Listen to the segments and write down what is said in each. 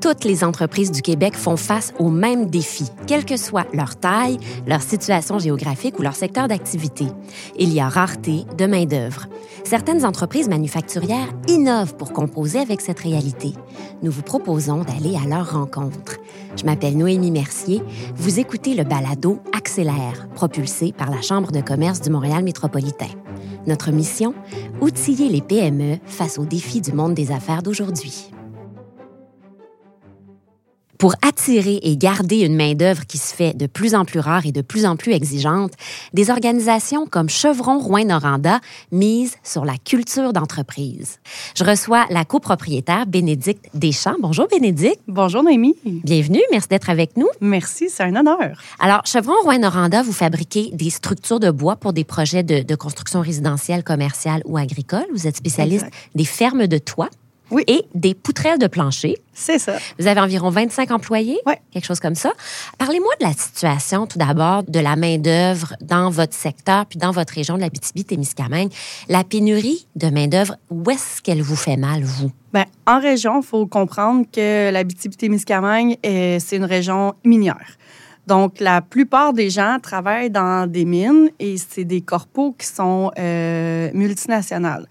toutes les entreprises du Québec font face aux mêmes défis, quelle que soit leur taille, leur situation géographique ou leur secteur d'activité. Il y a rareté de main-d'œuvre. Certaines entreprises manufacturières innovent pour composer avec cette réalité. Nous vous proposons d'aller à leur rencontre. Je m'appelle Noémie Mercier. Vous écoutez le balado Accélère, propulsé par la Chambre de commerce du Montréal métropolitain. Notre mission Outiller les PME face aux défis du monde des affaires d'aujourd'hui. Pour attirer et garder une main-d'œuvre qui se fait de plus en plus rare et de plus en plus exigeante, des organisations comme Chevron Rouen Noranda misent sur la culture d'entreprise. Je reçois la copropriétaire Bénédicte Deschamps. Bonjour Bénédicte. Bonjour Noémie. Bienvenue, merci d'être avec nous. Merci, c'est un honneur. Alors, Chevron Rouen Noranda, vous fabriquez des structures de bois pour des projets de, de construction résidentielle, commerciale ou agricole. Vous êtes spécialiste Exact. des fermes de toit Oui. et des poutrelles de plancher. C'est ça. Vous avez environ 25 employés, Ouais. quelque chose comme ça. Parlez-moi de la situation, tout d'abord, de la main-d'œuvre dans votre secteur puis dans votre région de la témiscamingue La pénurie de main-d'œuvre, où est-ce qu'elle vous fait mal, vous? Ben, en région, il faut comprendre que la témiscamingue c'est une région minière. Donc, la plupart des gens travaillent dans des mines et c'est des corpos qui sont euh, multinationales.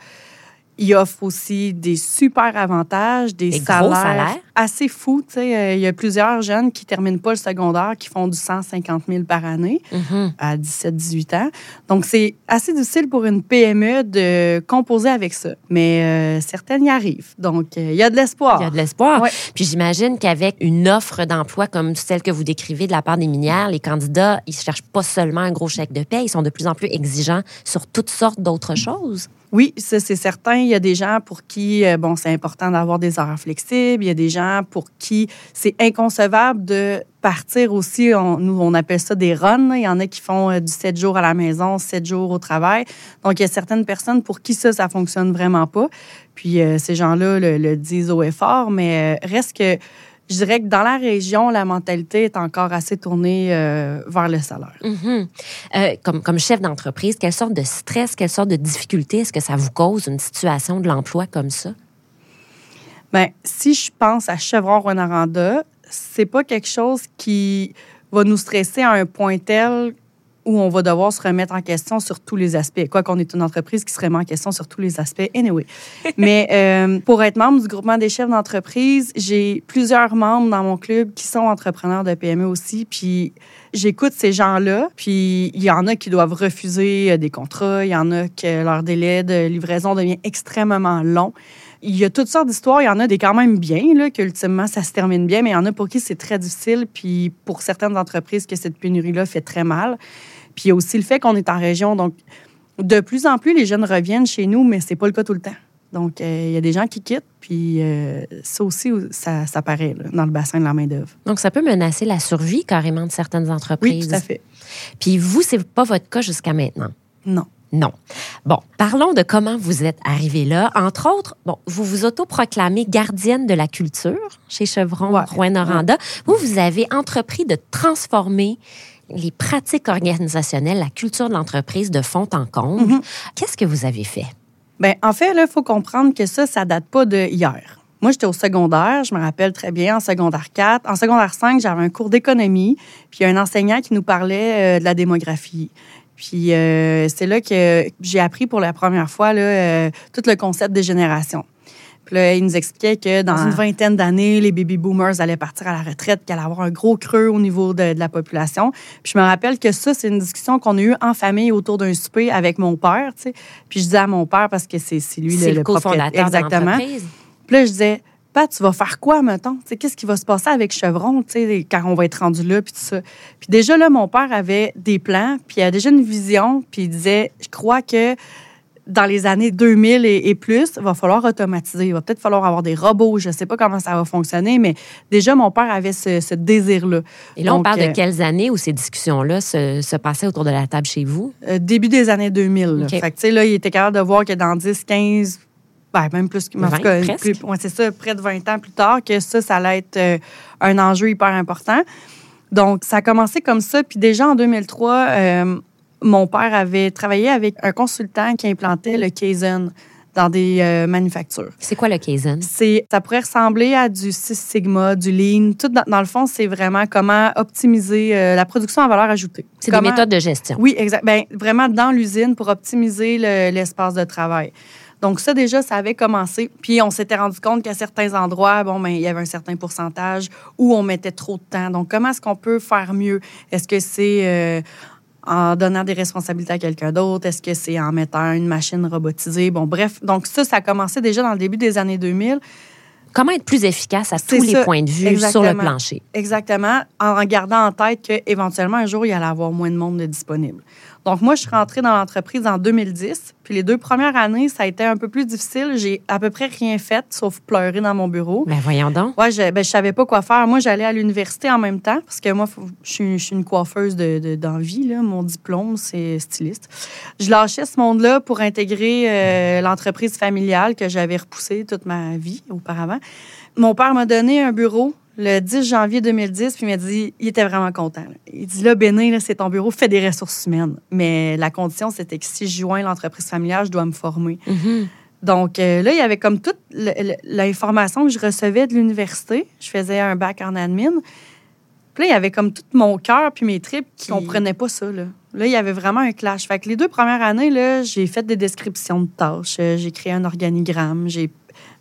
Ils offrent aussi des super avantages, des, Des salaires, salaires. assez fous. Tu sais, euh, il y a plusieurs jeunes qui terminent pas le secondaire, qui font du 150 000 par année. Mhm. à 17-18 ans. Donc, c'est assez difficile pour une PME de composer avec ça. Mais euh, certaines y arrivent. Donc, euh, il y a de l'espoir. Il y a de l'espoir. Ouais. Puis j'imagine qu'avec une offre d'emploi comme celle que vous décrivez de la part des minières, les candidats, ils cherchent pas seulement un gros chèque de paie, ils sont de plus en plus exigeants sur toutes sortes d'autres choses. Oui, ça, c'est certain. Il y a des gens pour qui, euh, bon, c'est important d'avoir des horaires flexibles. Il y a des gens pour qui c'est inconcevable de partir aussi. On- nous, on appelle ça des runs. Il y en a qui font euh, du 7 jours à la maison, 7 jours au travail. Donc, il y a certaines personnes pour qui ça, ça fonctionne vraiment pas. Puis, euh, ces gens-là le, le disent haut et fort, mais reste que je dirais que dans la région, la mentalité est encore assez tournée euh, vers le salaire. Mhm. Euh, comme, comme chef d'entreprise, quelle sorte de stress, quelle sorte de difficulté est-ce que ça vous cause une situation de l'emploi comme ça? Ben, si je pense à Chevron Rwanda, c'est pas quelque chose qui va nous stresser à un point tel où on va devoir se remettre en question sur tous les aspects. Quoi qu'on est une entreprise qui se remet en question sur tous les aspects, anyway. Mais euh, pour être membre du groupement des chefs d'entreprise, j'ai plusieurs membres dans mon club qui sont entrepreneurs de PME aussi. Puis j'écoute ces gens-là. Puis il y en a qui doivent refuser euh, des contrats. Il y en a que leur délai de livraison devient extrêmement long. Il y a toutes sortes d'histoires. Il y en a des quand même bien, là, qu'ultimement, ça se termine bien, mais il y en a pour qui c'est très difficile. Puis pour certaines entreprises, que cette pénurie-là fait très mal. Puis il y a aussi le fait qu'on est en région. Donc, de plus en plus, les jeunes reviennent chez nous, mais c'est pas le cas tout le temps. Donc, euh, il y a des gens qui quittent, puis euh, ça aussi, ça, ça paraît là, dans le bassin de la main-d'œuvre. Donc, ça peut menacer la survie carrément de certaines Oui, entreprises. tout à fait. Puis vous, c'est pas votre cas jusqu'à maintenant? Non. Non. Bon, parlons de comment vous êtes arrivé là. Entre autres, bon, vous vous autoproclamez gardienne de la culture chez Chevron Ouais. Rouen-Noranda. Vous, vous avez entrepris de transformer les pratiques organisationnelles, la culture de l'entreprise de fond en comble. Mhm. Qu'est-ce que vous avez fait? Bien, en fait, il faut comprendre que ça, ça date pas de hier. Moi, j'étais au secondaire, je me rappelle très bien, en secondaire 4. En secondaire 5, j'avais un cours d'économie, puis un enseignant qui nous parlait euh, de la démographie. Puis euh, c'est là que j'ai appris pour la première fois là, euh, tout le concept des générations. Puis là, il nous expliquait que dans une vingtaine d'années, les baby boomers allaient partir à la retraite, qu'il allait avoir un gros creux au niveau de, de la population. Puis je me rappelle que ça, c'est une discussion qu'on a eue en famille autour d'un souper avec mon père. tu sais. Puis je disais à mon père, parce que c'est lui le, le cofondateur Exactement. Puis là, je disais, Pat, tu vas faire quoi, mettons? Qu'est-ce qui va se passer avec Chevron, tu sais, quand on va être rendu là, puis tout ça? Puis déjà, là, mon père avait des plans, puis il avait déjà une vision, puis il disait, je crois que dans les années 2000 et, et plus, il va falloir automatiser. Il va peut-être falloir avoir des robots. Je ne sais pas comment ça va fonctionner, mais déjà, mon père avait ce, ce désir-là. Et là, on parle de euh, quelles années où ces discussions-là se, se passaient autour de la table chez vous? Euh, début des années 2000. là. OK. Fait que, là, il était capable de voir que dans 10, 15, ben, même plus, que- en 20, tout cas, presque. plus- ouais, c'est ça, près de 20 ans plus tard, que ça, ça allait être euh, un enjeu hyper important. Donc, ça a commencé comme ça. Puis déjà en 2003, euh, mon père avait travaillé avec un consultant qui implantait le Kaizen dans des euh, manufactures. C'est quoi le Kaizen? C'est, ça pourrait ressembler à du Six Sigma, du Lean. Tout dans, dans le fond, c'est vraiment comment optimiser euh, la production à valeur ajoutée. C'est des méthodes de gestion. Oui, exact. Ben, vraiment dans l'usine pour optimiser le- l'espace de travail. Donc ça déjà, ça avait commencé. Puis on s'était rendu compte qu'à certains endroits, bon, ben il y avait un certain pourcentage où on mettait trop de temps. Donc comment est-ce qu'on peut faire mieux? Est-ce que c'est euh, en donnant des responsabilités à quelqu'un d'autre? Est-ce que c'est en mettant une machine robotisée? Bon, bref. Donc ça, ça a commencé déjà dans le début des années 2000. Comment être plus efficace à tous les points de vue sur le plancher? Exactement, en gardant en tête qu'éventuellement, un jour, il y allait avoir moins de monde de disponible. Donc, moi, je suis rentrée dans l'entreprise en 2010. Puis les deux premières années, ça a été un peu plus difficile. J'ai à peu près rien fait, sauf pleurer dans mon bureau. Ben voyons donc. Ouais, je, ben, je savais pas quoi faire. Moi, j'allais à l'université en même temps parce que moi, faut- je suis, je suis une coiffeuse de, de- d'envie. Là. Mon diplôme, c'est styliste. Je lâchais ce monde-là pour intégrer euh, l'entreprise familiale que j'avais repoussée toute ma vie auparavant. Mon père m'a donné un bureau le 10 janvier 2010, puis il m'a dit, il était vraiment content. là. Il dit, là, Béné, là, c'est ton bureau, fais des ressources humaines. Mais la condition, c'était que si je joins l'entreprise familiale, je dois me former. Mhm. Donc euh, là, il y avait comme toute l'information que je recevais de l'université. Je faisais un bac en admin. Puis là, il y avait comme tout mon cœur puis mes tripes qui Qui- comprenaient pas ça. Là. là, il y avait vraiment un clash. Fait que les deux premières années, là, j'ai fait des descriptions de tâches. J'ai créé un organigramme. J'ai...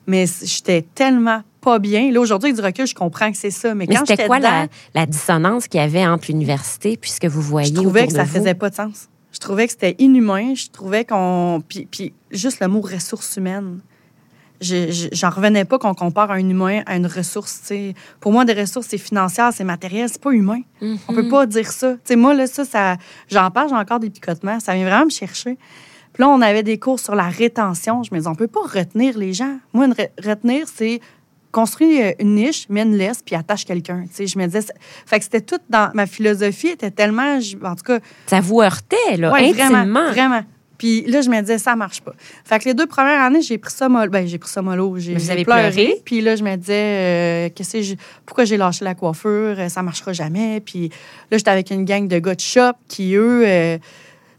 Mais j'étais tellement pas bien. Là, aujourd'hui, avec du recul, je comprends que c'est ça. Mais, Mais quand c'était quoi la, dedans, la dissonance qu'il y avait entre l'université puis ce que vous voyez je trouvais que ça vous? faisait pas de sens. Je trouvais que c'était inhumain. Je trouvais qu'on. Puis, puis juste le mot ressources humaines. Je- je- J'en revenais pas qu'on compare un humain à une ressource. tu sais. Pour moi, des ressources, c'est financière, c'est matériel, c'est pas humain. Mhm. On peut pas dire ça. Tu sais, moi, là, ça, ça j'en parle, j'ai encore des picotements. Ça vient vraiment me chercher. Puis là, on avait des cours sur la rétention. Je me disais, on peut pas retenir les gens. Moi, une re- retenir, c'est construire une niche, mets une laisse, puis attache quelqu'un. Tu sais, je me disais, fait que c'était tout dans ma philosophie, était tellement, en tout cas, Ça vous heurtait, là, Ouais, intimement. Vraiment, vraiment. Puis là, je me disais, ça marche pas. Fait que les deux premières années, j'ai pris ça mollo. Ben, j'ai pris ça mollo. J'ai pleuré. pleuré? Puis là, je me disais, euh, qu'est-ce que j'ai- pourquoi j'ai lâché la coiffure? Euh, Ça marchera jamais. Puis là, j'étais avec une gang de gars de shop qui, eux, euh,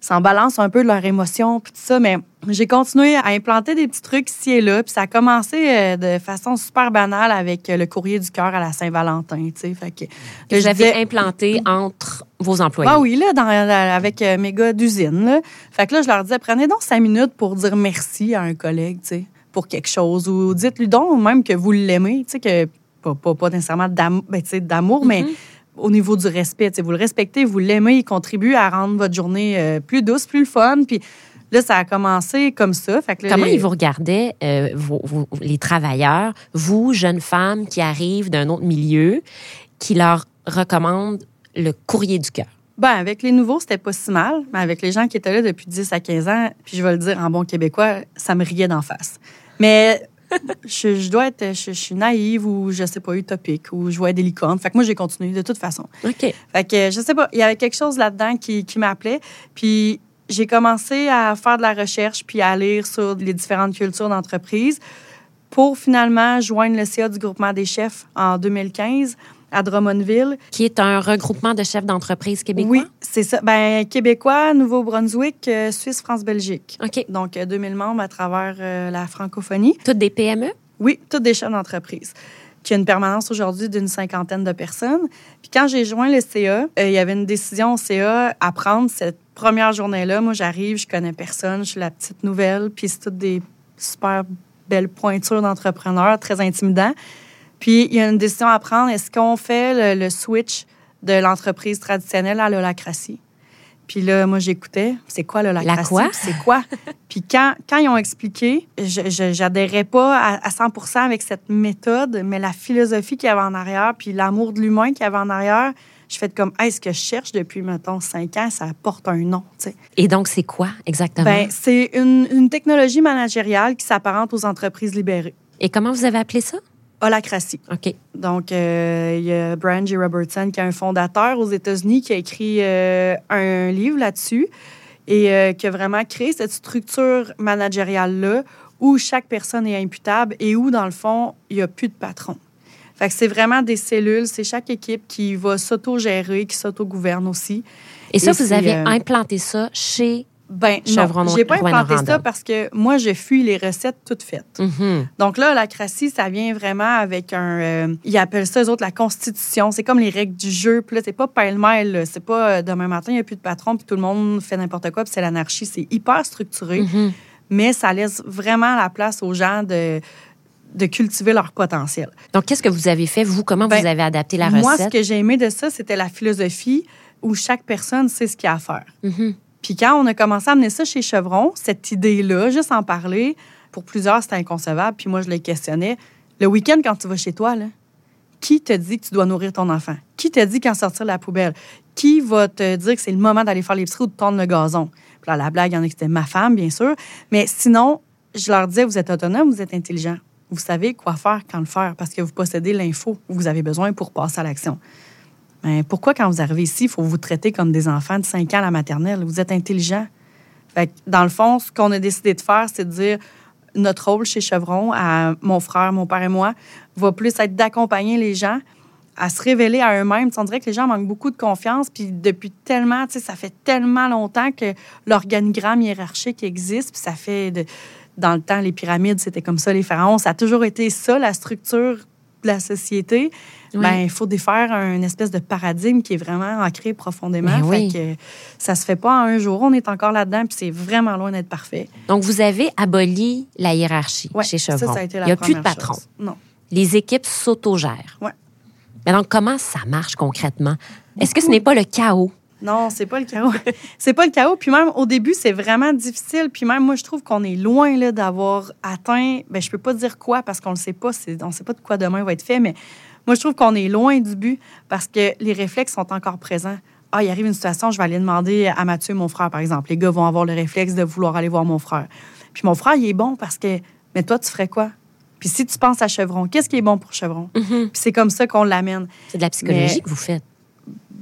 s'en balancent un peu de leurs émotions, puis tout ça. Mais j'ai continué à implanter des petits trucs ici et là. Puis ça a commencé euh, de façon super banale avec euh, le courrier du cœur à la Saint-Valentin, tu sais. Fait que, Que là, vous je avez disais- implanté entre vos employés. ah oui, là, dans, la- avec euh, mes gars d'usine. Fait que là, je leur disais, prenez donc cinq minutes pour dire merci à un collègue, tu sais, pour quelque chose. Ou dites-lui donc même que vous l'aimez, tu sais, que pas, pas, pas nécessairement d'am- ben, d'amour, mais Mhm. Au niveau du respect. tu sais, Vous le respectez, vous l'aimez, il contribue à rendre votre journée euh, plus douce, plus fun. Puis là, ça a commencé comme ça. Fait que là, Comment les- ils vous regardaient, euh, vos- vos- les travailleurs, vous, jeunes femmes qui arrivent d'un autre milieu, qui leur recommandent le courrier du cœur? Ben, avec les nouveaux, c'était pas si mal. Mais avec les gens qui étaient là depuis 10 à 15 ans, puis je vais le dire en bon québécois, ça me riait d'en face. Mais je, je dois être, je, je suis naïve ou je sais pas, utopique ou je vois des licornes. Fait que moi, j'ai continué de toute façon. OK. Fait que je sais pas, il y avait quelque chose là-dedans qui, qui m'appelait. Puis j'ai commencé à faire de la recherche puis à lire sur les différentes cultures d'entreprise pour finalement joindre le CA du groupement des chefs en 2015 à Drummondville. Qui est un regroupement de chefs d'entreprise québécois? Oui, c'est ça. Ben, Québécois, Nouveau-Brunswick, euh, Suisse, France, Belgique. OK. Donc, euh, 2000 membres à travers euh, la francophonie. Toutes des PME? Oui, toutes des chefs d'entreprise. Qui a une permanence aujourd'hui d'une cinquantaine de personnes. Puis quand j'ai joint le CA, euh, il y avait une décision au CA à prendre cette première journée-là. Moi, j'arrive, je connais personne, je suis la petite nouvelle, puis c'est toutes des super belles pointures d'entrepreneurs, très intimidants. Puis il y a une décision à prendre. Est-ce qu'on fait le, le switch de l'entreprise traditionnelle à l'holacratie? Puis là, moi, j'écoutais. C'est quoi l'holacratie? La quoi? C'est quoi? Puis quand, quand ils ont expliqué, je j'adhérais pas à, à 100% avec cette méthode, mais la philosophie qu'il y avait en arrière, puis l'amour de l'humain qu'il y avait en arrière, je fais comme, hey, ce que je cherche depuis, mettons, 5 ans, ça porte un nom. Et donc, c'est quoi exactement? Ben, c'est une, une technologie managériale qui s'apparente aux entreprises libérées. Et comment vous avez appelé ça? Holacratie. OK. Donc, euh, il y a Brian G. Robertson, qui est un fondateur aux États-Unis, qui a écrit euh, un livre là-dessus et euh, qui a vraiment créé cette structure managériale-là où chaque personne est imputable et où, dans le fond, il n'y a plus de patron. Fait que c'est vraiment des cellules, c'est chaque équipe qui va s'auto-gérer, qui s'auto-gouverne aussi. Et ça, Et vous avez implanté ça chez Ben, Chevron non, j'ai pas Noranda. ça parce que moi, je fuis les recettes toutes faites. Mhm. Donc là, la crassie, ça vient vraiment avec un... euh, ils appellent ça, eux autres, la constitution. C'est comme les règles du jeu. Puis là, c'est pas pêle-mêle. C'est pas euh, demain matin, il n'y a plus de patron, puis tout le monde fait n'importe quoi, puis c'est l'anarchie. C'est hyper structuré, Mhm. mais ça laisse vraiment la place aux gens de, de cultiver leur potentiel. Donc, qu'est-ce que vous avez fait, vous? Comment Ben, vous avez adapté la Moi, ce recette? que j'ai aimé de ça, c'était la philosophie où chaque personne sait ce qu'il y a à faire. Mhm. Puis quand on a commencé à amener ça chez Chevron, cette idée-là, juste en parler, pour plusieurs, c'était inconcevable. Puis moi, je les questionnais. Le week-end, quand tu vas chez toi, qui te dit que tu dois nourrir ton enfant? Qui te dit qu'en sortir de la poubelle? Qui va te dire que c'est le moment d'aller faire l'épicerie ou de tondre le gazon? Puis la blague, il y en a qui c'était ma femme, bien sûr. Mais sinon, je leur disais, vous êtes autonome, vous êtes intelligent. Vous savez quoi faire, quand le faire, parce que vous possédez l'info que vous avez besoin pour passer à l'action. Mais pourquoi, quand vous arrivez ici, il faut vous traiter comme des enfants de 5 ans à la maternelle? Vous êtes intelligent. Fait que, dans le fond, ce qu'on a décidé de faire, c'est de dire notre rôle chez Chevron, à mon frère, mon père et moi, va plus être d'accompagner les gens à se révéler à eux-mêmes. On dirait que les gens manquent beaucoup de confiance, puis depuis tellement, tu sais, ça fait tellement longtemps que l'organigramme hiérarchique existe, puis ça fait, dans le temps, les pyramides, c'était comme ça, les pharaons, ça a toujours été ça, la structure de la société. Oui. Ben, il faut défaire un espèce de paradigme qui est vraiment ancré profondément. Ben oui. Fait que ça se fait pas en un jour. On est encore là-dedans, puis c'est vraiment loin d'être parfait. Donc, vous avez aboli la hiérarchie Ouais, chez Chevron. ça a été la Il n'y a plus de patron. chose. Non. Les équipes s'autogèrent. Mais donc, comment ça marche concrètement? Est-ce que ce n'est pas le chaos? Non, c'est pas le chaos. c'est pas le chaos. Puis même au début, c'est vraiment difficile. Puis même moi, je trouve qu'on est loin là, d'avoir atteint. Ben, je peux pas dire quoi parce qu'on le sait pas. C'est- On sait pas de quoi demain va être fait. Mais moi, je trouve qu'on est loin du but parce que les réflexes sont encore présents. Ah, il arrive une situation, je vais aller demander à Mathieu, mon frère, par exemple. Les gars vont avoir le réflexe de vouloir aller voir mon frère. Puis mon frère, il est bon parce que. Mais toi, tu ferais quoi? Puis si tu penses à Chevron, qu'est-ce qui est bon pour Chevron? Puis c'est comme ça qu'on l'amène. C'est de la psychologie Mais- que vous faites.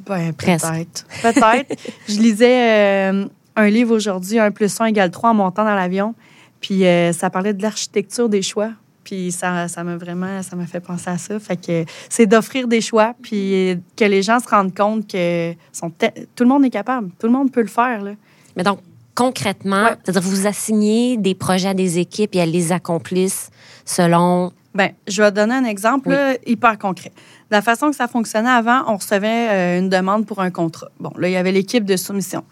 Ben, peut-être. Peut-être. je lisais euh, un livre aujourd'hui, 1 plus 1 égale 3 en montant dans l'avion. Puis euh, ça parlait de l'architecture des choix. Puis ça ça m'a vraiment, ça m'a fait penser à ça. Fait que c'est d'offrir des choix, puis que les gens se rendent compte que sont tout le monde est capable. Tout le monde peut le faire, là. Mais donc, concrètement, Ouais. c'est-à-dire vous assignez des projets à des équipes et elles les accomplissent selon. Ben, je vais te donner un exemple Oui. là, hyper concret. De la façon que ça fonctionnait avant, on recevait euh, une demande pour un contrat. Bon, là, il y avait l'équipe de soumission.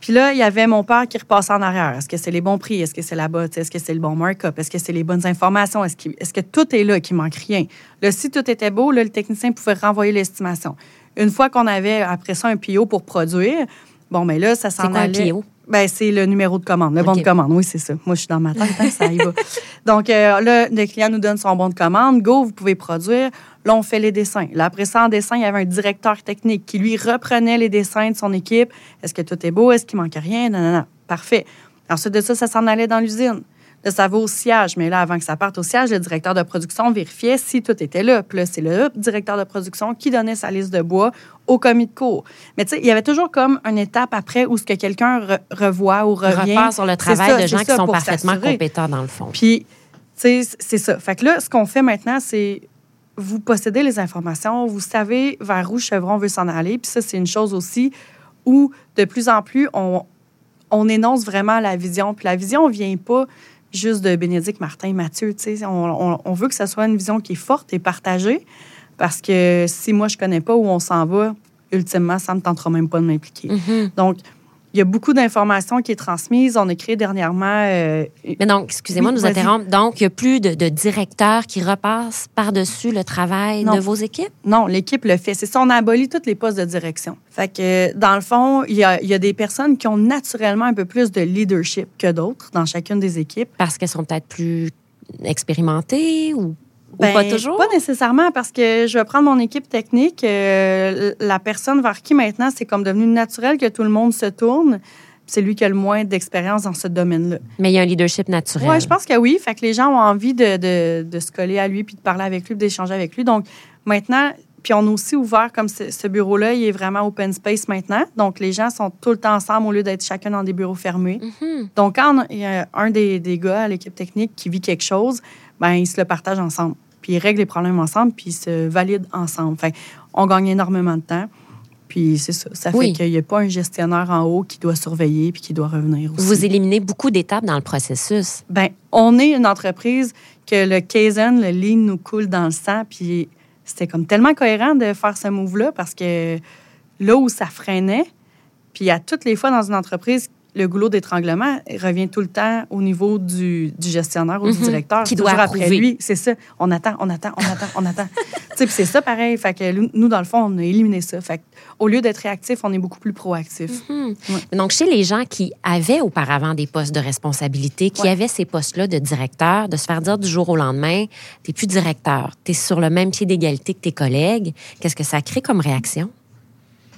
Puis là, il y avait mon père qui repassait en arrière. Est-ce que c'est les bons prix? Est-ce que c'est la botte? Est-ce que c'est le bon markup? Est-ce que c'est les bonnes informations? Est-ce, qu'il- est-ce que tout est là, qu'il manque rien? Là, si tout était beau, là, le technicien pouvait renvoyer l'estimation. Une fois qu'on avait, après ça, un PO pour produire, bon, mais là, ça s'en C'est quoi un. PO? Ben, c'est le numéro de commande, le bon de commande. Oui, c'est ça. Moi, je suis dans ma tête, hein, ça y va. Donc, euh, là, le client nous donne son bon de commande. Go, vous pouvez produire. Là, on fait les dessins. Là, après ça, en dessin, il y avait un directeur technique qui, lui, reprenait les dessins de son équipe. Est-ce que tout est beau? Est-ce qu'il manque rien? Non, non, non. Parfait. Ensuite de ça, ça s'en allait dans l'usine. Là, ça va au siège. Mais là, avant que ça parte au siège, le directeur de production vérifiait si tout était là. Puis là, c'est le directeur de production qui donnait sa liste de bois au commis de cours. Mais tu sais, il y avait toujours comme une étape après où ce que quelqu'un re- revoit ou revient. repart sur le travail ça, de gens qui sont parfaitement compétents dans le fond. Puis, tu sais, c'est ça. Fait que là, ce qu'on fait maintenant, c'est vous possédez les informations, vous savez vers où Chevron veut s'en aller. Puis ça, c'est une chose aussi où, de plus en plus, on, on énonce vraiment la vision. Puis la vision ne vient pas juste de Bénédicte, Martin, Mathieu. tu sais. On, on- on veut que ce soit une vision qui est forte et partagée. Parce que si moi, je connais pas où on s'en va, ultimement, ça ne me tentera même pas de m'impliquer. Mhm. Donc, il y a beaucoup d'informations qui est transmise. On a créé dernièrement euh, Mais donc, excusez-moi Oui, de nous interrompre. Donc, il n'y a plus de, de directeurs qui repassent par-dessus le travail Non. de vos équipes? Non, l'équipe le fait. C'est ça, on a aboli tous les postes de direction. Fait que, dans le fond, il y a, il y a des personnes qui ont naturellement un peu plus de leadership que d'autres dans chacune des équipes. Parce qu'elles sont peut-être plus expérimentées ou, ou Ben, pas toujours? Pas nécessairement, parce que je vais prendre mon équipe technique. euh, la personne vers qui maintenant c'est comme devenu naturel que tout le monde se tourne, c'est lui qui a le moins d'expérience dans ce domaine-là. Mais il y a un leadership naturel. Oui, je pense que oui. Fait que les gens ont envie de, de- de se coller à lui, puis de parler avec lui, puis d'échanger avec lui. Donc, maintenant, puis on a aussi ouvert, comme ce, bureau-là, il est vraiment open space maintenant. Donc, les gens sont tout le temps ensemble au lieu d'être chacun dans des bureaux fermés. Mhm. Donc, quand il y a un des, des gars à l'équipe technique qui vit quelque chose, ben ils se le partagent ensemble. Puis ils règlent les problèmes ensemble, puis ils se valident ensemble. Fait on gagne énormément de temps. Puis c'est ça. Ça Oui. fait qu'il n'y a pas un gestionnaire en haut qui doit surveiller puis qui doit revenir aussi. Vous éliminez beaucoup d'étapes dans le processus. Ben, on est une entreprise que le Kaizen, le Lean nous coule dans le sang. Puis c'était comme tellement cohérent de faire ce move-là parce que là où ça freinait, puis à toutes les fois dans une entreprise, le goulot d'étranglement revient tout le temps au niveau du, du gestionnaire ou du Mhm. directeur. Qui doit après lui. C'est ça. On attend, on attend, on attend, on attend. tu c'est ça pareil. Fait que nous, dans le fond, on a éliminé ça. Fait que au lieu d'être réactif, on est beaucoup plus proactif. Hmm. Ouais. Donc, chez les gens qui avaient auparavant des postes de responsabilité, qui Ouais. avaient ces postes-là de directeur, de se faire dire du jour au lendemain, t'es plus directeur, t'es sur le même pied d'égalité que tes collègues, qu'est-ce que ça crée comme réaction?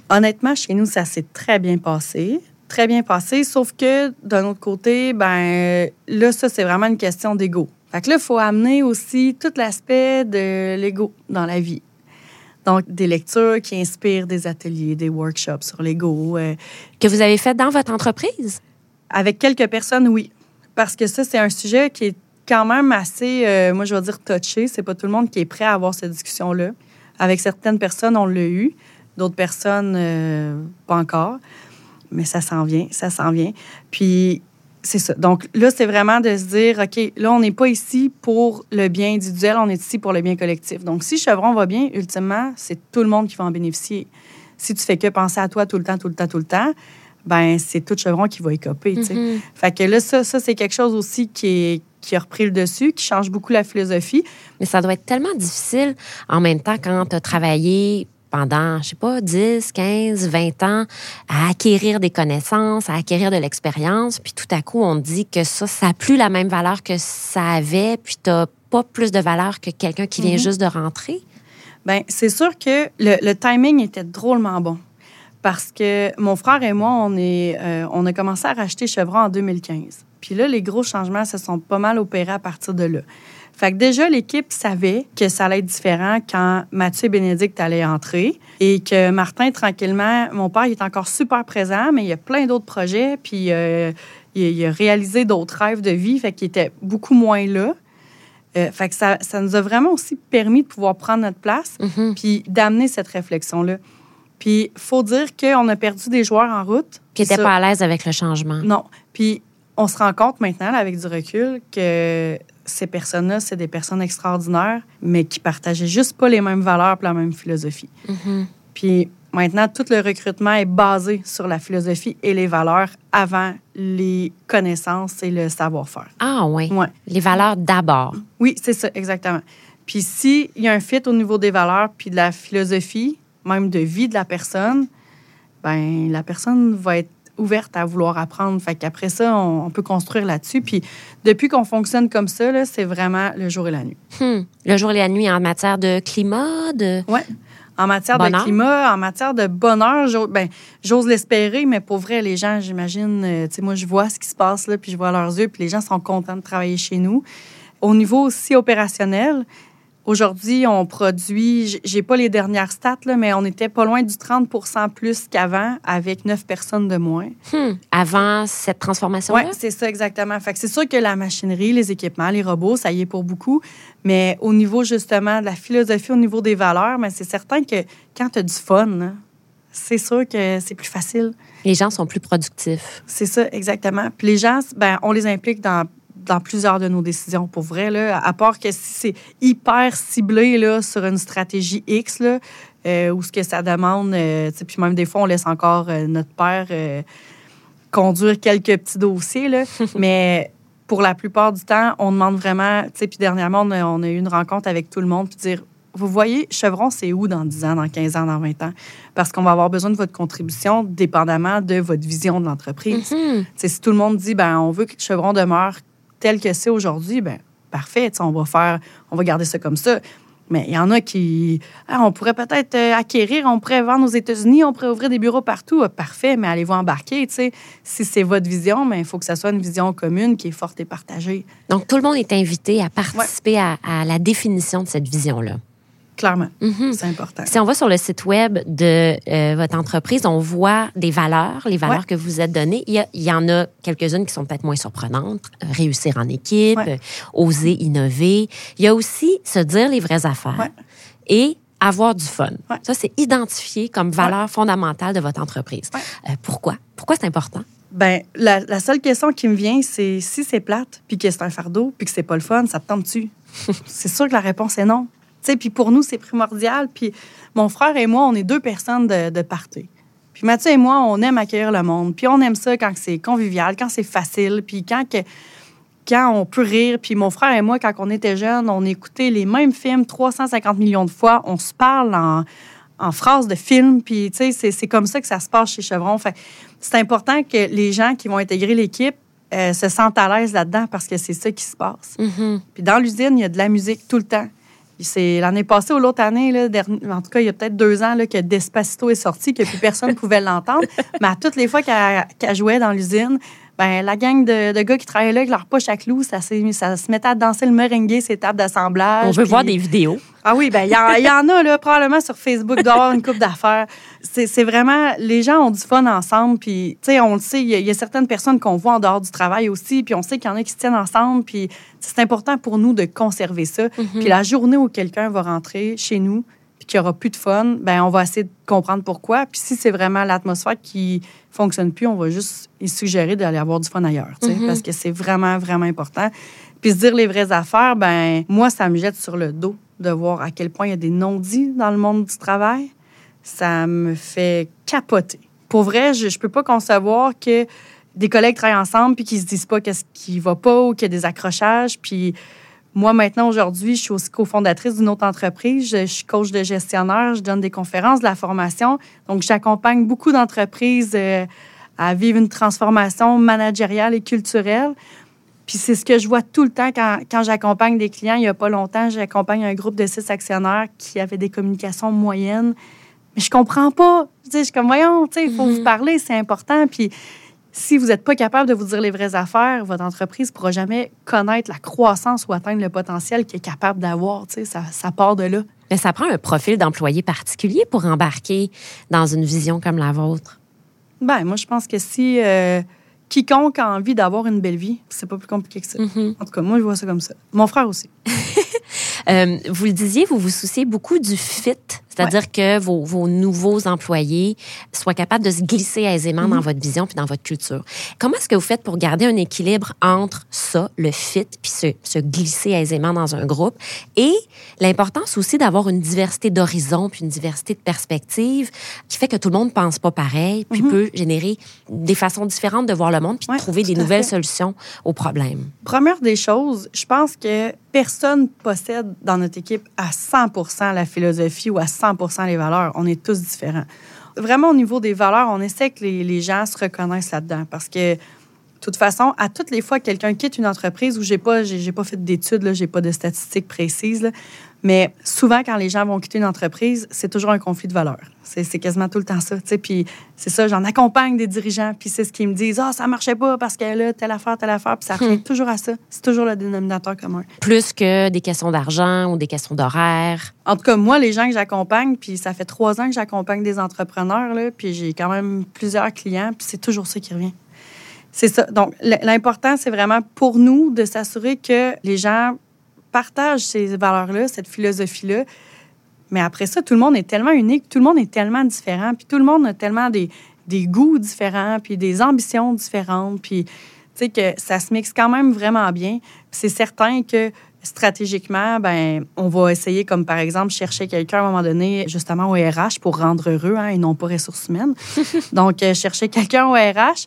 Honnêtement, chez nous, ça s'est très bien passé. Très bien passé, sauf que d'un autre côté, ben là, ça, c'est vraiment une question d'ego. Fait que là, il faut amener aussi tout l'aspect de l'ego dans la vie. Donc, des lectures qui inspirent des ateliers, des workshops sur l'ego. euh, Que vous avez fait dans votre entreprise? avec quelques personnes, oui. Parce que ça, c'est un sujet qui est quand même assez, euh, moi, je vais dire touché. C'est pas tout le monde qui est prêt à avoir cette discussion-là. Avec certaines personnes, on l'a eu. D'autres personnes, euh, pas encore. Mais ça s'en vient, ça s'en vient. Puis, c'est ça. Donc, là, c'est vraiment de se dire, OK, là, on n'est pas ici pour le bien individuel, on est ici pour le bien collectif. Donc, si Chevron va bien, ultimement, c'est tout le monde qui va en bénéficier. Si tu fais que penser à toi tout le temps, tout le temps, tout le temps, ben c'est tout Chevron qui va écoper, sais. Mhm. Fait que là, ça, ça c'est quelque chose aussi qui, est, qui a repris le dessus, qui change beaucoup la philosophie. Mais ça doit être tellement difficile en même temps quand tu as travaillé pendant, je sais pas, 10, 15, 20 ans à acquérir des connaissances, à acquérir de l'expérience, puis tout à coup, on dit que ça, ça n'a plus la même valeur que ça avait, puis tu pas plus de valeur que quelqu'un qui vient Mhm. juste de rentrer. Ben c'est sûr que le, le timing était drôlement bon. Parce que mon frère et moi, on, est, euh, on a commencé à racheter Chevron en 2015. Puis là, les gros changements se sont pas mal opérés à partir de là. Fait que déjà, l'équipe savait que ça allait être différent quand Mathieu et Bénédicte allaient entrer et que Martin, tranquillement, mon père, il est encore super présent, mais il y a plein d'autres projets, puis euh, il, il a réalisé d'autres rêves de vie, fait qu'il était beaucoup moins là. Euh, fait que ça, ça nous a vraiment aussi permis de pouvoir prendre notre place Mhm. puis d'amener cette réflexion-là. Puis, faut dire qu'on a perdu des joueurs en route. Qui ça- pas à l'aise avec le changement. Non. Puis, on se rend compte maintenant, là, avec du recul, que ces personnes-là, c'est des personnes extraordinaires, mais qui partageaient juste pas les mêmes valeurs et la même philosophie. Mhm. Puis, maintenant, tout le recrutement est basé sur la philosophie et les valeurs avant les connaissances et le savoir-faire. Ah oui. Ouais. Les valeurs d'abord. Oui, c'est ça, exactement. Puis s'il y a un fit au niveau des valeurs puis de la philosophie, même de vie de la personne, ben la personne va être ouverte à vouloir apprendre. Fait qu'après ça, on, on peut construire là-dessus. Puis depuis qu'on fonctionne comme ça, là, c'est vraiment le jour et la nuit. Hmm. Le jour et la nuit en matière de climat, de... Ouais. En matière Bonheur? de climat, en matière de bonheur, j'ose ben, j'ose l'espérer, mais pour vrai, les gens, j'imagine, euh, tu sais, moi, je vois ce qui se passe là, puis je vois leurs yeux, puis les gens sont contents de travailler chez nous. Au niveau aussi opérationnel, aujourd'hui, on produit, j'ai pas les dernières stats, là, mais on était pas loin du 30 plus qu'avant, avec 9 personnes de moins. Hmm. Avant cette transformation-là? Oui, c'est ça exactement. Fait que c'est sûr que la machinerie, les équipements, les robots, ça y est pour beaucoup. Mais au niveau justement de la philosophie, au niveau des valeurs, mais c'est certain que quand tu as du fun, là, c'est sûr que c'est plus facile. Les gens sont plus productifs. C'est ça exactement. Puis les gens, ben, on les implique dans dans plusieurs de nos décisions, pour vrai. Là, à part que si c'est hyper ciblé là, sur une stratégie X, là, euh, ou ce que ça demande, euh, puis même des fois, on laisse encore euh, notre père euh, conduire quelques petits dossiers. Là, mais pour la plupart du temps, on demande vraiment, puis dernièrement, on a, on a eu une rencontre avec tout le monde, puis dire, vous voyez, Chevron, c'est où dans 10 ans, dans 15 ans, dans 20 ans? Parce qu'on va avoir besoin de votre contribution dépendamment de votre vision de l'entreprise. Sais, si tout le monde dit, ben, on veut que Chevron demeure tel que c'est aujourd'hui, ben, parfait, on va faire, on va garder ça comme ça. Mais il y en a qui, Ah, on pourrait peut-être euh, acquérir, on pourrait vendre aux États-Unis, on pourrait ouvrir des bureaux partout. Ah, parfait, mais allez-vous embarquer, tu sais? Si c'est votre vision, mais il faut que ça soit une vision commune qui est forte et partagée. Donc, tout le monde est invité à participer à, à la définition de cette vision-là. Clairement, Mhm. c'est important. Si on va sur le site web de euh, votre entreprise, on voit des valeurs, les valeurs Ouais. que vous êtes données. Il y, a- il y en a quelques-unes qui sont peut-être moins surprenantes. Euh, Réussir en équipe, Ouais. euh, oser innover. Il y a aussi se dire les vraies affaires Ouais. et avoir du fun. Ça, c'est identifié comme valeur fondamentale de votre entreprise. Euh, pourquoi? Pourquoi c'est important? Ben, la, la seule question qui me vient, c'est si c'est plate, puis que c'est un fardeau, puis que c'est pas le fun, ça te tente-tu? c'est sûr que la réponse est non. Puis pour nous, c'est primordial. Puis mon frère et moi, on est deux personnes de, de party. Puis Mathieu et moi, on aime accueillir le monde. Puis on aime ça quand c'est convivial, quand c'est facile, puis quand, que, quand on peut rire. Puis mon frère et moi, quand on était jeunes, on écoutait les mêmes films 350 millions de fois. On se parle en, en phrases de films. Puis, tu sais, c'est- comme ça que ça se passe chez Chevron. Fait c'est important que les gens qui vont intégrer l'équipe euh, se sentent à l'aise là-dedans parce que c'est ça qui se passe. Puis dans l'usine, il y a de la musique tout le temps. C'est l'année passée ou l'autre année, là, en tout cas, il y a peut-être deux ans là, que Despacito est sorti, que plus personne ne pouvait l'entendre. Mais à toutes les fois qu'elle jouait dans l'usine, ben, la gang de, de gars qui travaillaient là avec leur poche à clous, ça, se mettait à danser le merengue, ces tables d'assemblage. On veut Puis- voir des vidéos. ah oui, ben il y, en- il y en a là, probablement sur Facebook, il doit y avoir une coupe d'affaires. C'est vraiment, les gens ont du fun ensemble, puis tu sais, on le sait, il y, a- il y a certaines personnes qu'on voit en dehors du travail aussi, puis on sait qu'il y en a qui se tiennent ensemble, puis c'est important pour nous de conserver ça. Puis la journée où quelqu'un va rentrer chez nous, qu'il n'y aura plus de fun, ben on va essayer de comprendre pourquoi. Puis si c'est vraiment l'atmosphère qui fonctionne plus, on va juste y suggérer d'aller avoir du fun ailleurs, tu sais, parce que c'est vraiment, vraiment important. Puis se dire les vraies affaires, ben moi, ça me jette sur le dos de voir à quel point il y a des non-dits dans le monde du travail. Ça me fait capoter. Pour vrai, je ne peux pas concevoir que des collègues travaillent ensemble puis qu'ils se disent pas qu'est-ce qui va pas ou qu'il y a des accrochages. Puis moi, maintenant, aujourd'hui, je suis aussi cofondatrice d'une autre entreprise. Je, je suis coach de gestionnaire. Je donne des conférences, de la formation. Donc, j'accompagne beaucoup d'entreprises euh, à vivre une transformation managériale et culturelle. Puis c'est ce que je vois tout le temps quand, quand j'accompagne des clients. Il n'y a pas longtemps, j'accompagne un groupe de six actionnaires qui avaient des communications moyennes. Mais je comprends pas. Tu sais, je suis comme, voyons, il faut vous parler, c'est important. Puis si vous n'êtes pas capable de vous dire les vraies affaires, votre entreprise ne pourra jamais connaître la croissance ou atteindre le potentiel qu'elle est capable d'avoir. Ça, ça part de là. Mais ça prend un profil d'employé particulier pour embarquer dans une vision comme la vôtre. Ben, moi, je pense que si euh, quiconque a envie d'avoir une belle vie, c'est pas plus compliqué que ça. En tout cas, moi, je vois ça comme ça. Mon frère aussi. Euh, vous le disiez, vous vous souciez beaucoup du fit, c'est-à-dire que vos, vos nouveaux employés soient capables de se glisser aisément dans votre vision puis dans votre culture. Comment est-ce que vous faites pour garder un équilibre entre ça, le fit, puis se, se glisser aisément dans un groupe, et l'importance aussi d'avoir une diversité d'horizons puis une diversité de perspectives qui fait que tout le monde pense pas pareil, puis peut générer des façons différentes de voir le monde puis de trouver des nouvelles fait. solutions aux problèmes. Première des choses, je pense que personne possède dans notre équipe à 100% la philosophie ou à 100% les valeurs. On est tous différents. Vraiment, au niveau des valeurs, on essaie que les, les gens se reconnaissent là-dedans parce que, de toute façon, à toutes les fois que quelqu'un quitte une entreprise où j'ai pas, j'ai, pas fait d'études, j'ai pas de statistiques précises, là, mais souvent, quand les gens vont quitter une entreprise, c'est toujours un conflit de valeurs. C'est, c'est quasiment tout le temps ça. Puis c'est ça, j'en accompagne des dirigeants, puis c'est ce qu'ils me disent. Ah, ça marchait pas parce que là, telle affaire, telle affaire, puis ça revient toujours à ça. C'est toujours le dénominateur commun. Plus que des questions d'argent ou des questions d'horaire. En tout cas, moi, les gens que j'accompagne, puis ça fait trois ans que j'accompagne des entrepreneurs, là, puis j'ai quand même plusieurs clients, puis c'est toujours ça qui revient. C'est ça. Donc, l'important, c'est vraiment pour nous de s'assurer que les gens partagent ces valeurs-là, cette philosophie-là. Mais après ça, tout le monde est tellement unique, tout le monde est tellement différent, puis tout le monde a tellement des, des goûts différents, puis des ambitions différentes, puis tu sais que ça se mixe quand même vraiment bien. C'est certain que stratégiquement, ben, on va essayer, comme par exemple, chercher quelqu'un à un moment donné, justement au RH pour rendre heureux, hein, et non pas ressources humaines. Donc, euh, chercher quelqu'un au RH.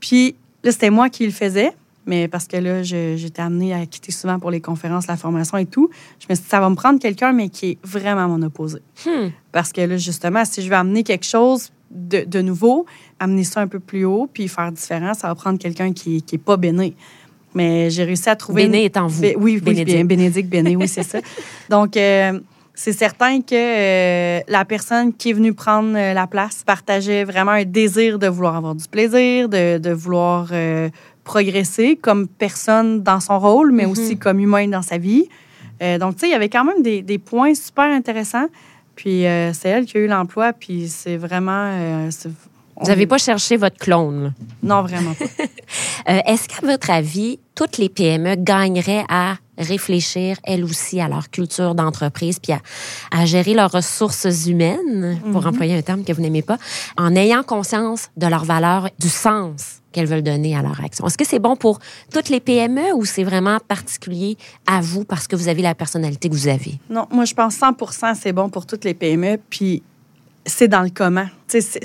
Puis là, c'était moi qui le faisais, mais parce que là, j'étais amenée à quitter souvent pour les conférences, la formation et tout. Je me suis dit, ça va me prendre quelqu'un, mais qui est vraiment mon opposé. Hmm. Parce que là, justement, si je veux amener quelque chose de, de nouveau, amener ça un peu plus haut, puis faire différent, ça va prendre quelqu'un qui n'est pas béné. Mais j'ai réussi à trouver... Béné une- étant vous, oui, oui, Bénédicte. bien, Bénédicte Béné, oui, c'est ça. Donc, euh, c'est certain que euh, la personne qui est venue prendre euh, la place partageait vraiment un désir de vouloir avoir du plaisir, de, de vouloir euh, progresser comme personne dans son rôle, mais Mhm. aussi comme humain dans sa vie. Donc, tu sais, il y avait quand même des, des points super intéressants. Puis, c'est elle qui a eu l'emploi, puis c'est vraiment... Vous n'avez pas cherché votre clone. Non, vraiment pas. Euh, est-ce qu'à votre avis, toutes les PME gagneraient à réfléchir, elles aussi, à leur culture d'entreprise, puis à, gérer leurs ressources humaines, pour mhm. employer un terme que vous n'aimez pas, en ayant conscience de leur valeur, du sens qu'elles veulent donner à leur action? Est-ce que c'est bon pour toutes les PME ou c'est vraiment particulier à vous parce que vous avez la personnalité que vous avez? Non, moi, je pense 100% c'est bon pour toutes les PME. Puis c'est dans le comment.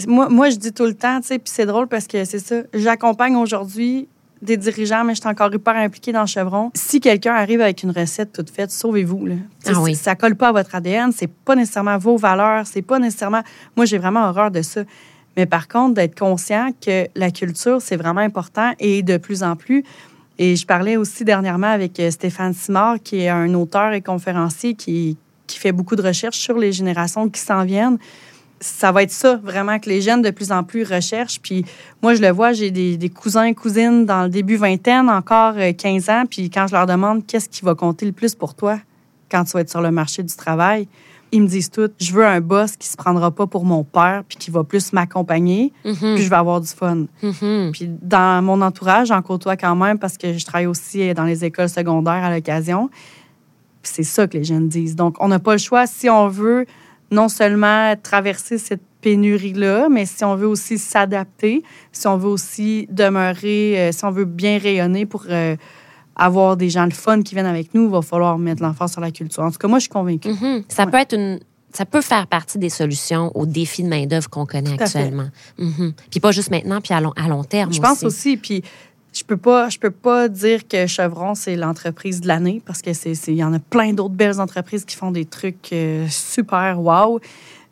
Moi, moi, je dis tout le temps, puis c'est drôle parce que c'est ça. J'accompagne aujourd'hui des dirigeants, mais je suis encore hyper impliquée dans Chevron. Si quelqu'un arrive avec une recette toute faite, sauvez-vous. Là. Ah oui. Ça colle pas à votre ADN, c'est pas nécessairement vos valeurs, c'est pas nécessairement. Moi, j'ai vraiment horreur de ça. Mais par contre, d'être conscient que la culture, c'est vraiment important et de plus en plus. Et je parlais aussi dernièrement avec euh, Stéphane Simard, qui est un auteur et conférencier qui, qui fait beaucoup de recherches sur les générations qui s'en viennent ça va être ça, vraiment, que les jeunes de plus en plus recherchent. Puis moi, je le vois, j'ai des, cousins et cousines dans le début vingtaine, encore 15 euh, ans. Puis quand je leur demande qu'est-ce qui va compter le plus pour toi quand tu vas être sur le marché du travail, ils me disent tout, je veux un boss qui se prendra pas pour mon père, puis qui va plus m'accompagner, mm-hmm. puis je vais avoir du fun. Mm-hmm. Puis dans mon entourage, j'en côtoie quand même parce que je travaille aussi dans les écoles secondaires à l'occasion. Puis c'est ça que les jeunes disent. Donc, on n'a pas le choix si on veut non seulement traverser cette pénurie-là, mais si on veut aussi s'adapter, si on veut aussi demeurer, euh, si on veut bien rayonner pour euh, avoir des gens le fun qui viennent avec nous, il va falloir mettre l'enfant sur la culture. En tout cas, moi, je suis convaincue. Mm-hmm. Ça peut être une ça peut faire partie des solutions aux défis de main-d'œuvre qu'on connaît actuellement. Mm-hmm. Puis pas juste maintenant, puis à long, à long terme. Je pense aussi. Puis je peux pas, je peux pas dire que Chevron c'est l'entreprise de l'année parce que c'est, il y en a plein d'autres belles entreprises qui font des trucs euh, super wow.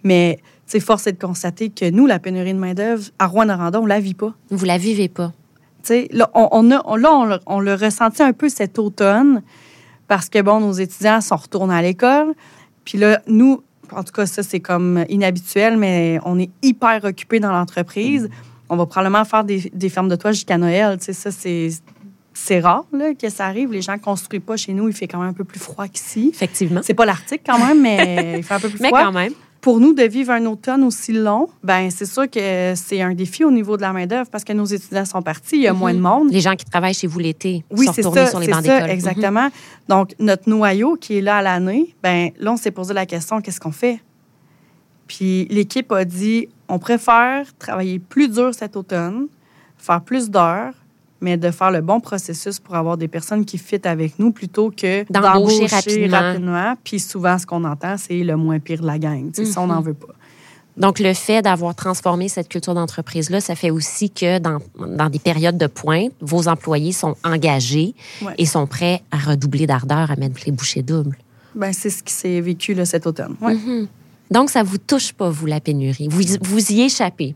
Mais c'est force est de constater que nous, la pénurie de main d'œuvre à Rouen-Noranda, on la vit pas. Vous la vivez pas. là, on, a, là, on, l'a ressenti un peu cet automne parce que bon, nos étudiants sont retournés à l'école. Puis là, nous, en tout cas, ça c'est comme inhabituel, mais on est hyper occupés dans l'entreprise on va probablement faire des, fermes de toit jusqu'à Noël. Tu sais, ça, c'est c'est rare là, que ça arrive. Les gens ne construisent pas chez nous. Il fait quand même un peu plus froid qu'ici. Effectivement. C'est pas l'Arctique quand même, mais il fait un peu plus froid. Mais quand même. Pour nous, de vivre un automne aussi long, ben c'est sûr que c'est un défi au niveau de la main-d'œuvre parce que nos étudiants sont partis, il y a moins de mhm. monde. Les gens qui travaillent chez vous l'été oui, sont retournés sur les bancs d'école. Exactement. Donc, notre noyau qui est là à l'année, ben là, on s'est posé la question qu'est-ce qu'on fait? Puis l'équipe a dit on préfère travailler plus dur cet automne, faire plus d'heures, mais de faire le bon processus pour avoir des personnes qui fitent avec nous plutôt que d'embaucher rapidement. Puis souvent, ce qu'on entend, c'est le moins pire de la gang. Ça, on n'en mhm. veut pas. Donc, le fait d'avoir transformé cette culture d'entreprise-là, ça fait aussi que dans, dans, des périodes de pointe, vos employés sont engagés et sont prêts à redoubler d'ardeur, à mettre les bouchées doubles. Bien, c'est ce qui s'est vécu là, cet automne. Ouais. Mhm. Donc, ça vous touche pas, vous, la pénurie. Vous, vous y échappez.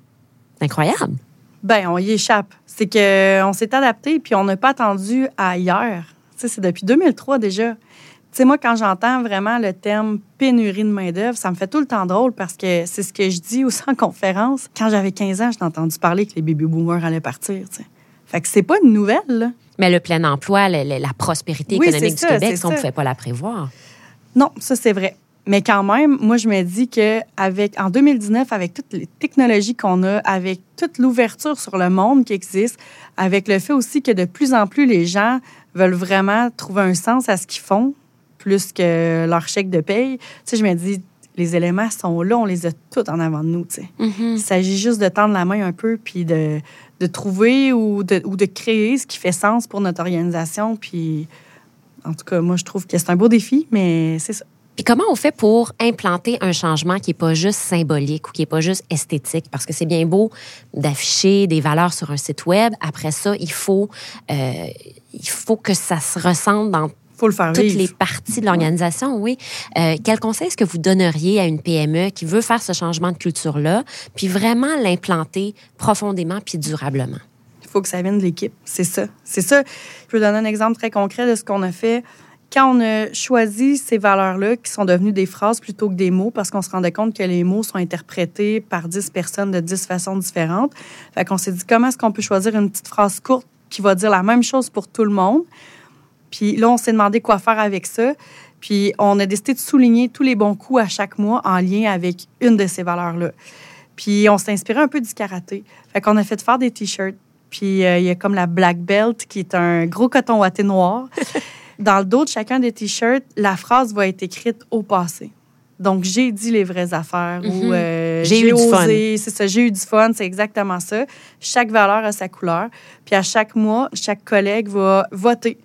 C'est incroyable. Ben, on y échappe. C'est qu'on s'est adapté puis on n'a pas attendu hier. c'est depuis 2003 déjà. Tu sais, moi, quand j'entends vraiment le terme pénurie de main-d'œuvre, ça me fait tout le temps drôle parce que c'est ce que je dis aussi en conférence. Quand j'avais 15 ans, j'ai entendu parler que les baby boomers allaient partir. sais. Fait que c'est pas une nouvelle. Là. Mais le plein emploi, la, prospérité économique du Québec, ça, on ne pouvait pas la prévoir. Non, ça, c'est vrai. Mais quand même, moi, je me dis que avec en 2019, avec toutes les technologies qu'on a, avec toute l'ouverture sur le monde qui existe, avec le fait aussi que de plus en plus les gens veulent vraiment trouver un sens à ce qu'ils font, plus que leur chèque de paye, tu sais, je me dis, les éléments sont là, on les a tous en avant de nous, tu sais. Mm-hmm. Il s'agit juste de tendre la main un peu, puis de, de trouver ou de, ou de créer ce qui fait sens pour notre organisation, puis en tout cas, moi, je trouve que c'est un beau défi, mais c'est ça. Puis comment on fait pour implanter un changement qui n'est pas juste symbolique ou qui n'est pas juste esthétique? Parce que c'est bien beau d'afficher des valeurs sur un site web. Après ça, il faut, euh, il faut que ça se ressente dans faut le faire toutes les parties de l'organisation, oui. Euh, quel conseil est-ce que vous donneriez à une PME qui veut faire ce changement de culture-là, puis vraiment l'implanter profondément puis durablement? Il faut que ça vienne de l'équipe. C'est ça. C'est ça. Je peux donner un exemple très concret de ce qu'on a fait quand on a choisi ces valeurs-là, qui sont devenues des phrases plutôt que des mots, parce qu'on se rendait compte que les mots sont interprétés par 10 personnes de 10 façons différentes, fait qu'on s'est dit comment est-ce qu'on peut choisir une petite phrase courte qui va dire la même chose pour tout le monde? Puis là, on s'est demandé quoi faire avec ça. Puis on a décidé de souligner tous les bons coups à chaque mois en lien avec une de ces valeurs-là. Puis on s'est inspiré un peu du karaté. Fait qu'on a fait faire des t-shirts. Puis euh, il y a comme la black belt qui est un gros coton ouaté noir. Dans le dos de chacun des t-shirts, la phrase va être écrite au passé. Donc, j'ai dit les vraies affaires ou Mhm. euh, J'ai eu du fun. osé. C'est ça, j'ai eu du fun, c'est exactement ça. Chaque valeur a sa couleur. Puis à chaque mois, chaque collègue va voter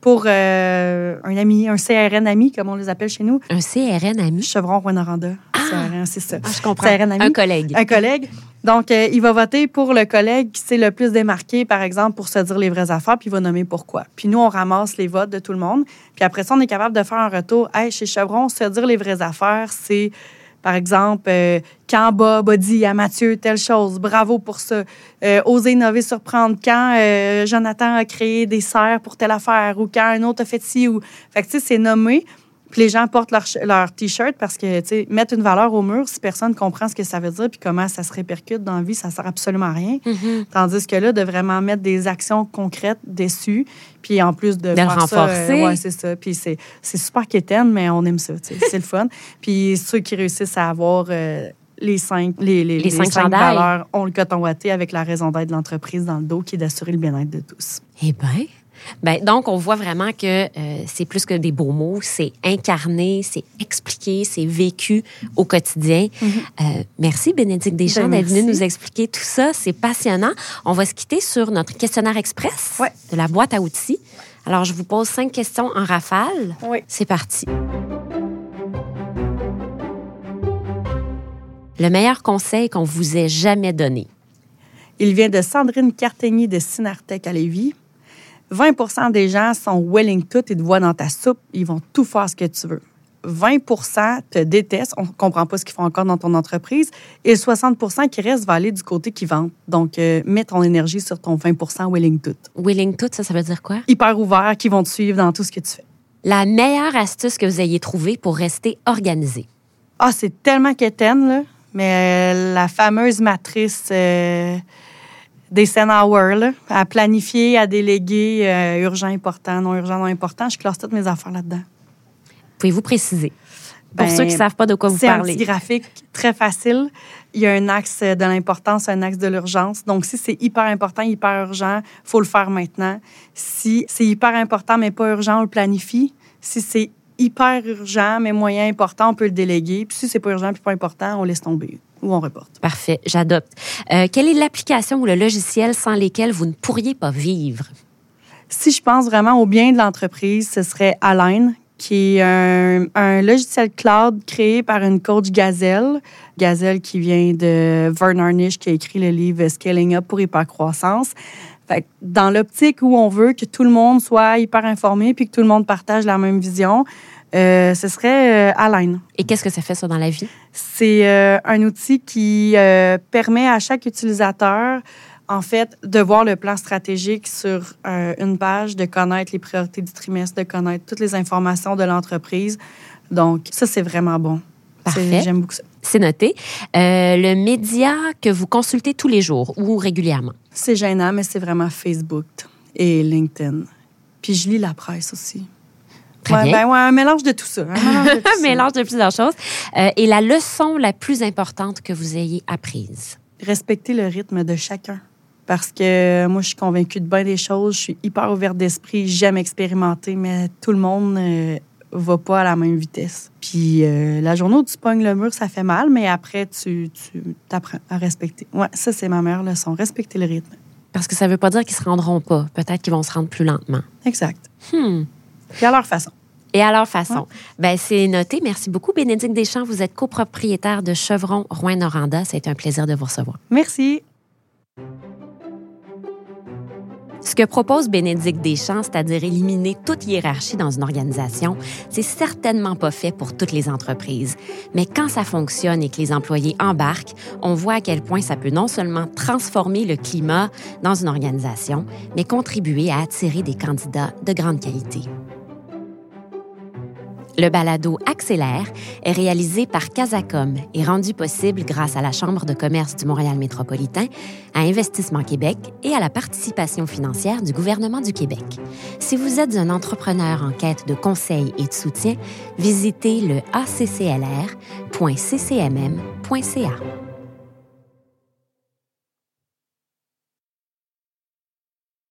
pour euh, un ami, un CRN ami, comme on les appelle chez nous. Un CRN ami? Chevron Rwanda. CRN, c'est ça. Ah, je comprends. CRN ami. Un collègue. Un collègue. Donc, euh, il va voter pour le collègue qui s'est le plus démarqué, par exemple, pour se dire les vraies affaires, puis il va nommer pourquoi. Puis nous, on ramasse les votes de tout le monde. Puis après ça, on est capable de faire un retour. Hey, chez Chevron, se dire les vraies affaires, c'est, par exemple, euh, quand Bob a dit à Mathieu telle chose, bravo pour ça. Euh, oser innover, surprendre. Quand euh, Jonathan a créé des serres pour telle affaire, ou quand un autre a fait ci, ou. Fait que, tu sais, c'est nommé. Puis les gens portent leur, T-shirt parce que, tu sais, mettre une valeur au mur, si personne comprend ce que ça veut dire puis comment ça se répercute dans la vie, ça sert absolument à rien. Mhm. Tandis que là, de vraiment mettre des actions concrètes dessus, puis en plus de, faire ça, renforcer. euh, ouais, c'est ça. Puis c'est, super quétaine, mais on aime ça, tu sais. c'est le fun. Puis ceux qui réussissent à avoir euh, les cinq, les, les, Les cinq valeurs ont le coton ouaté avec la raison d'être de l'entreprise dans le dos qui est d'assurer le bien-être de tous. Eh bien. Ben, donc, on voit vraiment que euh, c'est plus que des beaux mots, c'est incarné, c'est expliqué, c'est vécu au quotidien. Euh, merci, Bénédicte Deschamps, Ben, d'être venue nous expliquer tout ça. C'est passionnant. On va se quitter sur notre questionnaire express Ouais. de la boîte à outils. Alors, je vous pose cinq questions en rafale. Oui. C'est parti. Le meilleur conseil qu'on vous ait jamais donné? Il vient de Sandrine Cartegny de Synartec à Lévis. 20% des gens sont willing tout et te voient dans ta soupe. Ils vont tout faire ce que tu veux. 20% te détestent, on ne comprend pas ce qu'ils font encore dans ton entreprise. Et 60% qui restent va aller du côté qui vend. Donc, euh, mets ton énergie sur ton 20% willing tout. Willing tout, ça, ça veut dire quoi? Hyper ouvert, qui vont te suivre dans tout ce que tu fais. La meilleure astuce que vous ayez trouvée pour rester organisé. Ah, c'est tellement quétaine, là. Mais euh, la fameuse matrice euh, des Hour, là, à planifier, à déléguer, euh, urgent, important, non urgent, non important, je classe toutes mes affaires là-dedans. Pouvez-vous préciser? Pour Ben, ceux qui ne savent pas de quoi vous C'est un parlez. petit graphique très facile. Il y a un axe de l'importance, un axe de l'urgence. Donc, si c'est hyper important, hyper urgent, faut le faire maintenant. Si c'est hyper important, mais pas urgent, on le planifie. Si c'est hyper urgent, mais moyen important, on peut le déléguer. Puis si c'est pas urgent puis pas important, on laisse tomber ou on reporte. Parfait, j'adopte. Euh, quelle est l'application ou le logiciel sans lesquels vous ne pourriez pas vivre? Si je pense vraiment au bien de l'entreprise, ce serait Align, qui est un, un logiciel cloud créé par une coach Gazelle. Gazelle qui vient de Vern Harnish, qui a écrit le livre Scaling Up pour hypercroissance. Fait que dans l'optique où on veut que tout le monde soit hyper informé puis que tout le monde partage la même vision, euh, ce serait euh, Align. Et qu'est-ce que ça fait, ça, dans la vie? C'est euh, un outil qui euh, permet à chaque utilisateur, en fait, de voir le plan stratégique sur une page, de connaître les priorités du trimestre, de connaître toutes les informations de l'entreprise. Donc, ça, c'est vraiment bon. Parfait. J'aime beaucoup ça. C'est noté. Le média que vous consultez tous les jours ou régulièrement? C'est gênant, mais c'est vraiment Facebook et LinkedIn. Puis je lis la presse aussi. Très ouais, bien. ben ouais, un mélange de tout ça. Un mélange de plusieurs choses. Euh, et la leçon la plus importante que vous ayez apprise? respecter le rythme de chacun. Parce que moi, je suis convaincue de bien des choses. Je suis hyper ouverte d'esprit. J'aime expérimenter, mais tout le monde ne va pas à la même vitesse. Puis euh, la journée où tu pognes le mur, ça fait mal, mais après, tu, tu apprends à respecter. Ouais, ça, c'est ma meilleure leçon. Respecter le rythme. Parce que ça ne veut pas dire qu'ils ne se rendront pas. Peut-être qu'ils vont se rendre plus lentement. Exact. Hmm. Puis à leur façon. Et à leur façon. Ben, c'est noté. Merci beaucoup, Bénédicte Deschamps. Vous êtes copropriétaire de Chevron Rouen-Noranda. Ça a été un plaisir de vous recevoir. Merci. Ce que propose Bénédicte Deschamps, c'est-à-dire éliminer toute hiérarchie dans une organisation, c'est certainement pas fait pour toutes les entreprises. Mais quand ça fonctionne et que les employés embarquent, on voit à quel point ça peut non seulement transformer le climat dans une organisation, mais contribuer à attirer des candidats de grande qualité. Le balado Accélère est réalisé par Casacom et rendu possible grâce à la Chambre de commerce du Montréal métropolitain, à Investissement Québec et à la participation financière du gouvernement du Québec. Si vous êtes un entrepreneur en quête de conseils et de soutien, visitez le acclr.ccmm.ca.